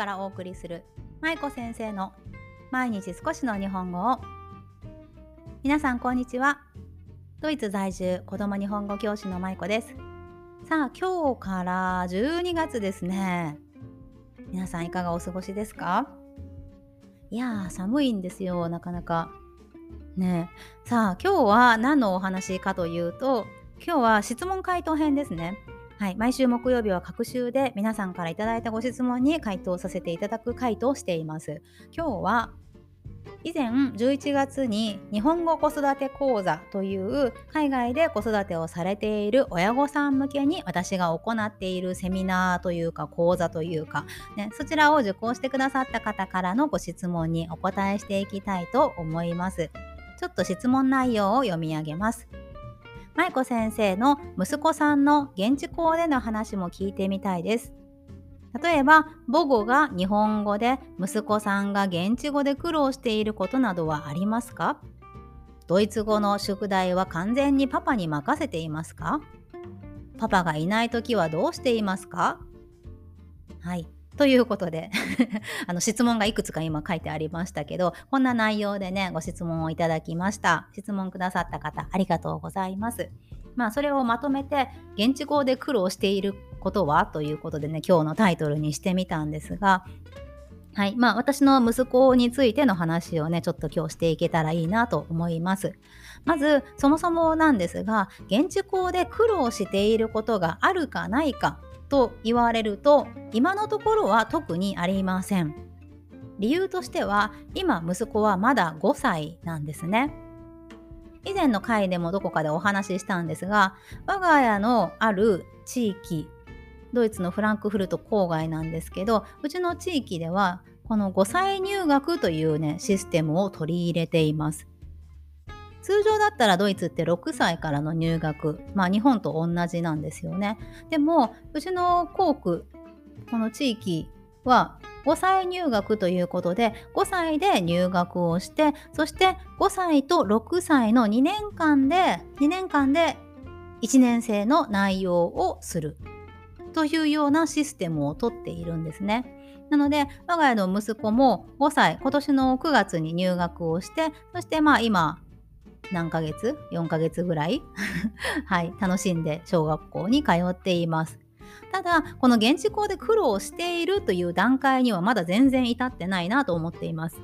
からお送りする舞子先生の毎日少しの日本語を。皆さんこんにちは。ドイツ在住子供日本語教師の舞子です。さあ今日から12月ですね。皆さんいかがお過ごしですか？いやー寒いんですよ。なかなか。ね。さあ今日は何のお話かというと今日は質問回答編ですね。はい、毎週木曜日は各週で皆さんからいただいたご質問に回答させていただく回答をしています。今日は以前11月に日本語子育て講座という海外で子育てをされている親御さん向けに私が行っているセミナーというか講座というか、ね、そちらを受講してくださった方からのご質問にお答えしていきたいと思います。ちょっと質問内容を読み上げます。舞子先生の息子さんの現地校での話も聞いてみたいです。例えば母語が日本語で息子さんが現地語で苦労していることなどはありますか？ドイツ語の宿題は完全にパパに任せていますか？パパがいない時はどうしていますか？はい。ということで あの質問がいくつか今書いてありましたけど、こんな内容でね、ご質問をいただきました。質問くださった方、ありがとうございます。まあ、それをまとめて、現地語で苦労していることは？ということでね、今日のタイトルにしてみたんですが、はい。まあ、私の息子についての話をね、ちょっと今日していけたらいいなと思います。まず、そもそもなんですが、現地校で苦労していることがあるかないかと言われると今のところは特にありません。理由としては今息子はまだ5歳なんですね。以前の回でもどこかでお話ししたんですが我が家のある地域ドイツのフランクフルト郊外なんですけどうちの地域ではこの5歳入学というねシステムを取り入れています。通常だったらドイツって6歳からの入学、まあ日本と同じなんですよね。でも、うちの校区、この地域は5歳入学ということで、5歳で入学をして、そして5歳と6歳の2年間で、2年間で1年生の内容をするというようなシステムをとっているんですね。なので、我が家の息子も5歳、今年の9月に入学をして、そしてまあ今、何ヶ月 ?4 ヶ月ぐらい？はい、楽しんで小学校に通っています。ただ、この現地校で苦労しているという段階にはまだ全然至ってないなと思っています。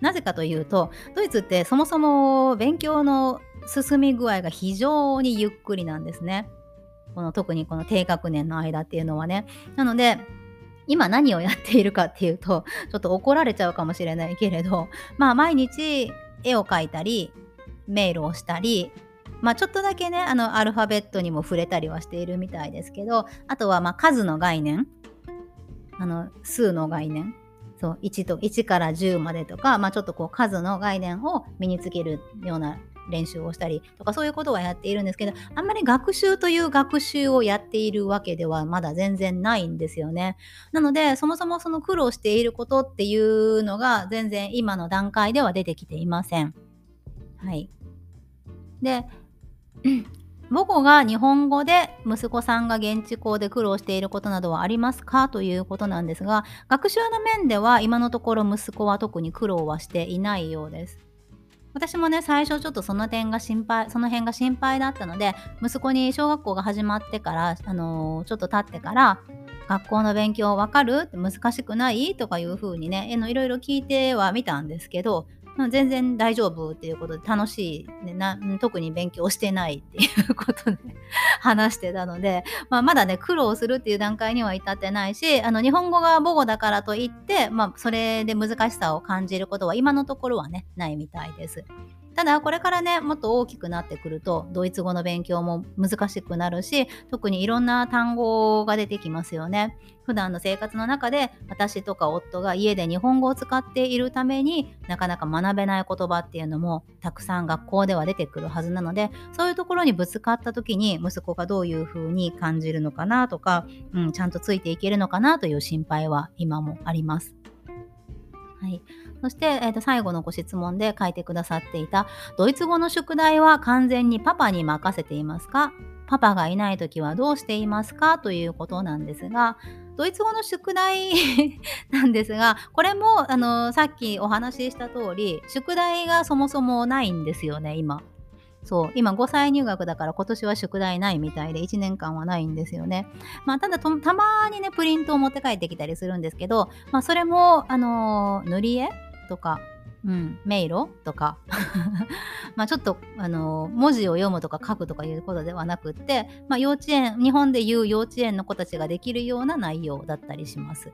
なぜかというと、ドイツってそもそも勉強の進み具合が非常にゆっくりなんですね。この特にこの低学年の間っていうのはね。なので、今何をやっているかっていうと、ちょっと怒られちゃうかもしれないけれど、まあ毎日絵を描いたり、メールをしたり、まあ、ちょっとだけねあのアルファベットにも触れたりはしているみたいですけどあとはま数の概念あの数の概念そう1と1から10までとか、まあ、ちょっとこう数の概念を身につけるような練習をしたりとかそういうことはやっているんですけどあんまり学習という学習をやっているわけではまだ全然ないんですよね。なのでそもそもその苦労していることっていうのが全然今の段階では出てきていません。はい。で、母語が日本語で息子さんが現地校で苦労していることなどはありますかということなんですが学習の面では今のところ息子は特に苦労はしていないようです。私もね最初ちょっとその点が心配その辺が心配だったので息子に小学校が始まってから、あのー、ちょっと経ってから学校の勉強わかる難しくない？とかいうふうにねいろいろ聞いてはみたんですけど全然大丈夫っていうことで楽しい、ね、な特に勉強してないっていうことで 話してたので、まあ、まだね苦労するっていう段階には至ってないしあの日本語が母語だからといって、まあ、それで難しさを感じることは今のところはねないみたいです。ただこれからねもっと大きくなってくるとドイツ語の勉強も難しくなるし特にいろんな単語が出てきますよね。普段の生活の中で私とか夫が家で日本語を使っているためになかなか学べない言葉っていうのもたくさん学校では出てくるはずなのでそういうところにぶつかった時に息子がどういうふうに感じるのかなとか、うん、ちゃんとついていけるのかなという心配は今もあります。はい、そして、えー、と最後のご質問で書いてくださっていたドイツ語の宿題は完全にパパに任せていますか？パパがいない時はどうしていますか？ということなんですがドイツ語の宿題 なんですが、これも、あの、さっきお話しした通り、宿題がそもそもないんですよね、今。そう、今5歳入学だから今年は宿題ないみたいで1年間はないんですよね。まあ、ただたまにね、プリントを持って帰ってきたりするんですけど、まあ、それも、あの塗り絵とか、うん、迷路とか まあちょっとあの文字を読むとか書くとかいうことではなくって、まあ、幼稚園日本でいう幼稚園の子たちができるような内容だったりします。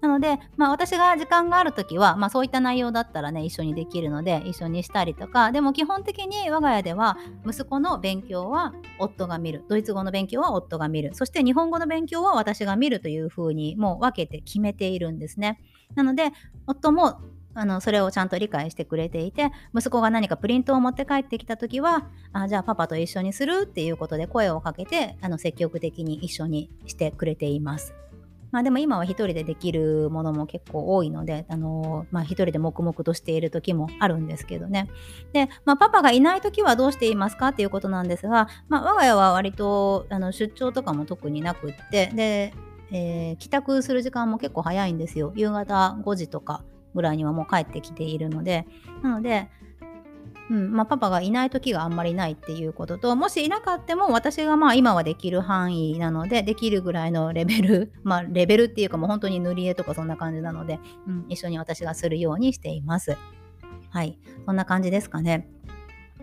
なので、まあ、私が時間がある時は、まあ、そういった内容だったらね一緒にできるので一緒にしたりとかでも基本的に我が家では息子の勉強は夫が見るドイツ語の勉強は夫が見るそして日本語の勉強は私が見るというふうにもう分けて決めているんですね。なので夫もあのそれをちゃんと理解してくれていて息子が何かプリントを持って帰ってきた時はあじゃあパパと一緒にするっていうことで声をかけてあの積極的に一緒にしてくれています。まあ、でも今は一人でできるものも結構多いので、あのまあ、一人で黙々としている時もあるんですけどね。で、まあ、パパがいない時はどうしていますかっていうことなんですが、まあ、我が家は割とあの出張とかも特になくって、で、えー、帰宅する時間も結構早いんですよ。夕方5時とかぐらいにはもう帰ってきているので、なので、うんまあ、パパがいない時があんまりないっていうことともしいなかったも私がまあ今はできる範囲なのでできるぐらいのレベル まあレベルっていうかもう本当に塗り絵とかそんな感じなので、うん、一緒に私がするようにしています。はい。そんな感じですかね。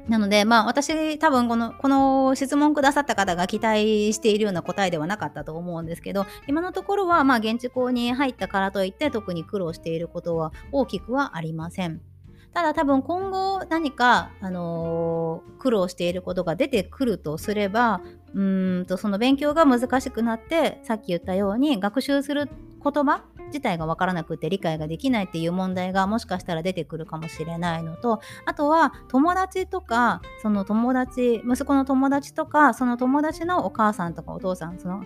なので、まあ私多分この、この質問くださった方が期待しているような答えではなかったと思うんですけど、今のところはまあ現地校に入ったからといって特に苦労していることは大きくはありません。ただ多分今後何か、あのー、苦労していることが出てくるとすればうんとその勉強が難しくなってさっき言ったように学習する言葉自体が分からなくて理解ができないっていう問題がもしかしたら出てくるかもしれないのとあとは友達とかその友達息子の友達とかその友達のお母さんとかお父さんその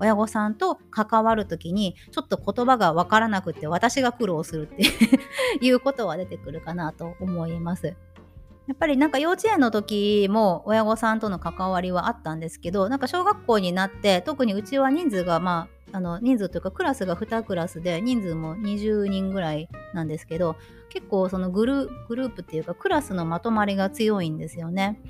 親御さんと関わる時にちょっと言葉が分からなくて私が苦労するって いうことは出てくるかなと思います。やっぱりなんか幼稚園の時も親御さんとの関わりはあったんですけどなんか小学校になって特にうちは人数がまああの人数というかクラスが2クラスで人数も20人ぐらいなんですけど結構そのグループっていうかクラスのまとまりが強いんですよね。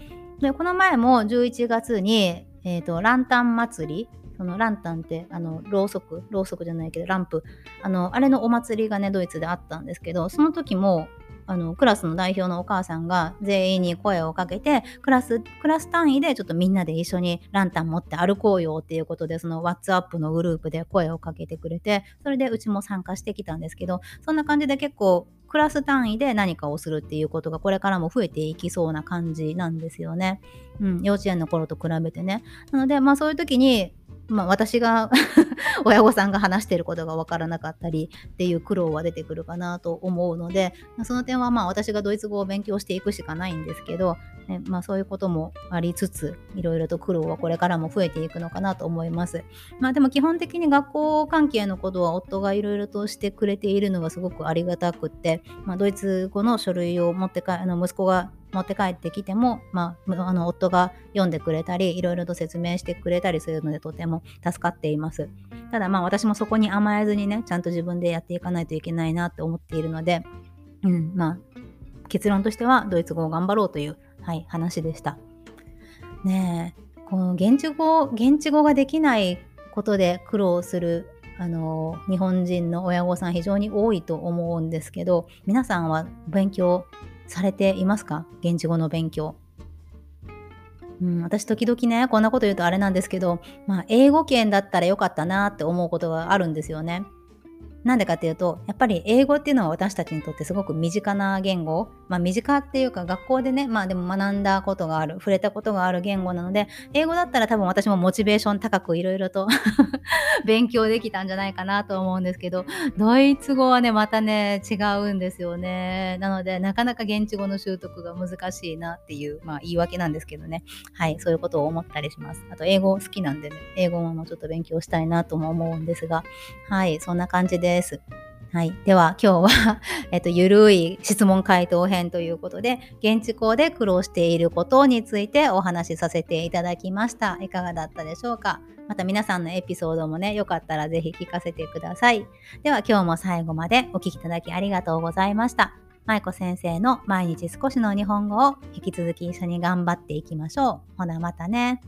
でこの前も11月に、えーとランタン祭りそのランタンってあのろうそくろうそくじゃないけどランプあのあれのお祭りがねドイツであったんですけどその時もあのクラスの代表のお母さんが全員に声をかけてクラスクラス単位でちょっとみんなで一緒にランタン持って歩こうよっていうことでその WhatsApp のグループで声をかけてくれてそれでうちも参加してきたんですけどそんな感じで結構クラス単位で何かをするっていうことがこれからも増えていきそうな感じなんですよね。うん、幼稚園の頃と比べてね。なので、まあそういう時にまあ、私が 親御さんが話していることが分からなかったりっていう苦労は出てくるかなと思うので、その点はまあ私がドイツ語を勉強していくしかないんですけど、ねまあ、そういうこともありつついろいろと苦労はこれからも増えていくのかなと思います。まあ、でも基本的に学校関係のことは夫がいろいろとしてくれているのがすごくありがたくって、まあ、ドイツ語の書類を持ってかあの息子が持って帰ってきても、まあ、あの夫が読んでくれたりいろいろと説明してくれたりするのでとても助かっています。ただまあ私もそこに甘えずにねちゃんと自分でやっていかないといけないなって思っているので、うんまあ、結論としてはドイツ語を頑張ろうという、はい、話でした。ねえこの現地語現地語ができないことで苦労するあの日本人の親御さん非常に多いと思うんですけど皆さんは勉強されていますか？現地語の勉強。うん、私時々ね、こんなこと言うとあれなんですけど、まあ、英語圏だったらよかったなって思うことがあるんですよね。なんでかっていうと、やっぱり英語っていうのは私たちにとってすごく身近な言語。まあ身近っていうか学校でね、まあでも学んだことがある、触れたことがある言語なので、英語だったら多分私もモチベーション高くいろいろと 勉強できたんじゃないかなと思うんですけど、ドイツ語はね、またね、違うんですよね。なので、なかなか現地語の習得が難しいなっていう、まあ言い訳なんですけどね。はい、そういうことを思ったりします。あと、英語好きなんでね、英語ももうちょっと勉強したいなとも思うんですが、はい、そんな感じでです。はい、では今日は えっと、ゆるい質問回答編ということで現地校で苦労していることについてお話しさせていただきました。いかがだったでしょうか？また皆さんのエピソードもねよかったらぜひ聞かせてください。では今日も最後までお聴きいただきありがとうございました。舞子先生の毎日少しの日本語を引き続き一緒に頑張っていきましょう。ほなまたね。